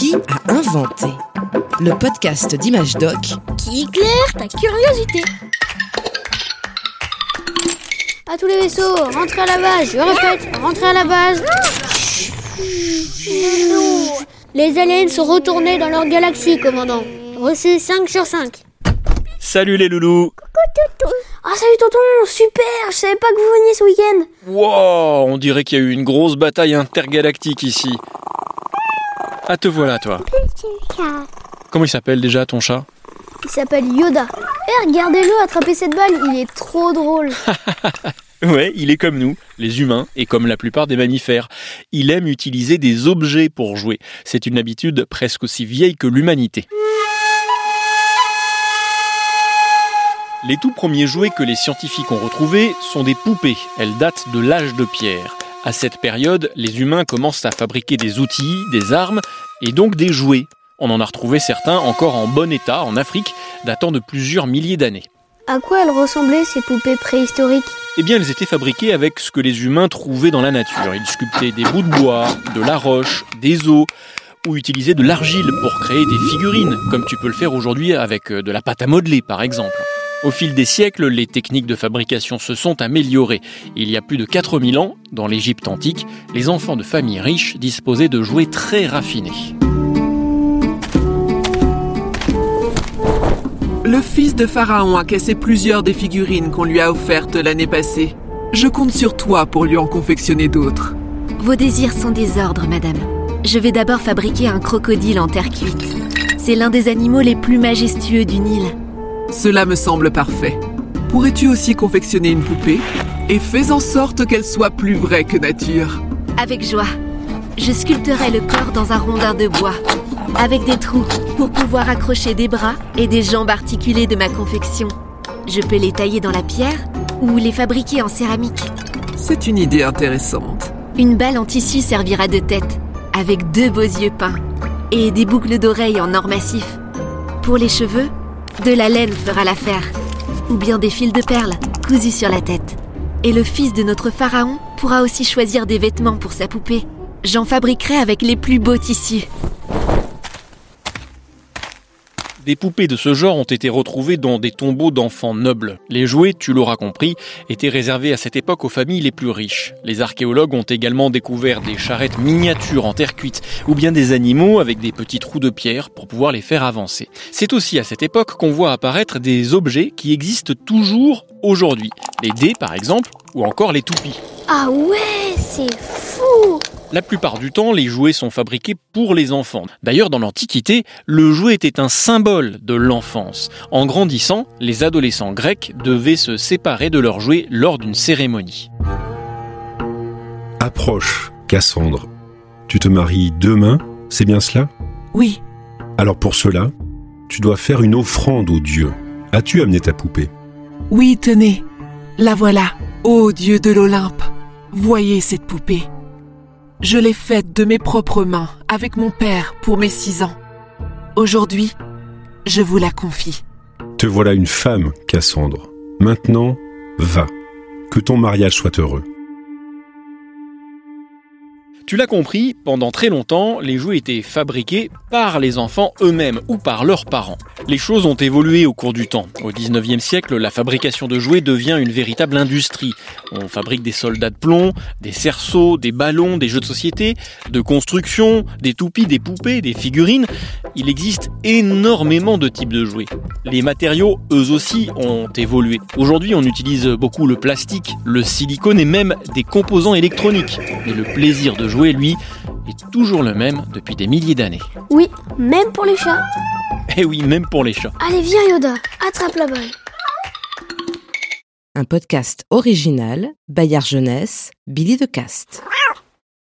Qui a inventé Le podcast d'Image Doc qui éclaire ta curiosité. À tous les vaisseaux, rentrez à la base. Je répète, rentrez à la base. Les aliens sont retournés dans leur galaxie, commandant. Reçu 5 sur 5. Salut les loulous Ah salut tonton, super, je savais pas que vous veniez ce week-end. Wow, on dirait qu'il y a eu une grosse bataille intergalactique ici. Ah te voilà toi. Comment il s'appelle déjà ton chat? Il s'appelle Yoda. Eh, regardez-le attraper cette balle, il est trop drôle. Ouais, il est comme nous, les humains, et comme la plupart des mammifères. Il aime utiliser des objets pour jouer. C'est une habitude presque aussi vieille que l'humanité. Les tout premiers jouets que les scientifiques ont retrouvés sont des poupées. Elles datent de l'âge de pierre. À cette période, les humains commencent à fabriquer des outils, des armes et donc des jouets. On en a retrouvé certains encore en bon état en Afrique, datant de plusieurs milliers d'années. À quoi elles ressemblaient ces poupées préhistoriques? Eh bien, elles étaient fabriquées avec ce que les humains trouvaient dans la nature. Ils sculptaient des bouts de bois, de la roche, des os, ou utilisaient de l'argile pour créer des figurines, comme tu peux le faire aujourd'hui avec euh, de la pâte à modeler, par exemple. Au fil des siècles, les techniques de fabrication se sont améliorées. Il y a plus de 4000 ans, dans l'Égypte antique, les enfants de familles riches disposaient de jouets très raffinés. Le fils de Pharaon a cassé plusieurs des figurines qu'on lui a offertes l'année passée. Je compte sur toi pour lui en confectionner d'autres. Vos désirs sont des ordres, madame. Je vais d'abord fabriquer un crocodile en terre cuite. C'est l'un des animaux les plus majestueux du Nil. Cela me semble parfait. Pourrais-tu aussi confectionner une poupée? Et fais en sorte qu'elle soit plus vraie que nature. Avec joie. Je sculpterai le corps dans un rondin de bois, avec des trous pour pouvoir accrocher des bras et des jambes articulées de ma confection. Je peux les tailler dans la pierre ou les fabriquer en céramique. C'est une idée intéressante. Une balle en tissu servira de tête, avec deux beaux yeux peints et des boucles d'oreilles en or massif. Pour les cheveux, de la laine fera l'affaire, ou bien des fils de perles cousus sur la tête. Et le fils de notre pharaon pourra aussi choisir des vêtements pour sa poupée. J'en fabriquerai avec les plus beaux tissus. Des poupées de ce genre ont été retrouvées dans des tombeaux d'enfants nobles. Les jouets, tu l'auras compris, étaient réservés à cette époque aux familles les plus riches. Les archéologues ont également découvert des charrettes miniatures en terre cuite, ou bien des animaux avec des petits trous de pierre pour pouvoir les faire avancer. C'est aussi à cette époque qu'on voit apparaître des objets qui existent toujours aujourd'hui. Les dés par exemple, ou encore les toupies. Ah ouais, c'est fou La plupart du temps, les jouets sont fabriqués pour les enfants. D'ailleurs, dans l'Antiquité, le jouet était un symbole de l'enfance. En grandissant, les adolescents grecs devaient se séparer de leurs jouets lors d'une cérémonie. Approche, Cassandre. Tu te maries demain, c'est bien cela? Oui, Alors pour cela, tu dois faire une offrande au Dieu. As-tu amené ta poupée? Oui, tenez. La voilà. Ô Dieu de l'Olympe, voyez cette poupée. Je l'ai faite de mes propres mains avec mon père pour mes six ans. Aujourd'hui, je vous la confie. Te voilà une femme, Cassandre. Maintenant, va. Que ton mariage soit heureux. Tu l'as compris, pendant très longtemps, les jouets étaient fabriqués par les enfants eux-mêmes ou par leurs parents. Les choses ont évolué au cours du temps. Au 19e siècle, la fabrication de jouets devient une véritable industrie. On fabrique des soldats de plomb, des cerceaux, des ballons, des jeux de société, de construction, des toupies, des poupées, des figurines. Il existe énormément de types de jouets. Les matériaux, eux aussi, ont évolué. Aujourd'hui, on utilise beaucoup le plastique, le silicone et même des composants électroniques. Mais le plaisir de jouer, lui, est toujours le même depuis des milliers d'années. Oui, même pour les chats. Et oui, même pour les chats. Allez, viens Yoda, attrape la balle. Un podcast original, Bayard Jeunesse, Billy de Cast.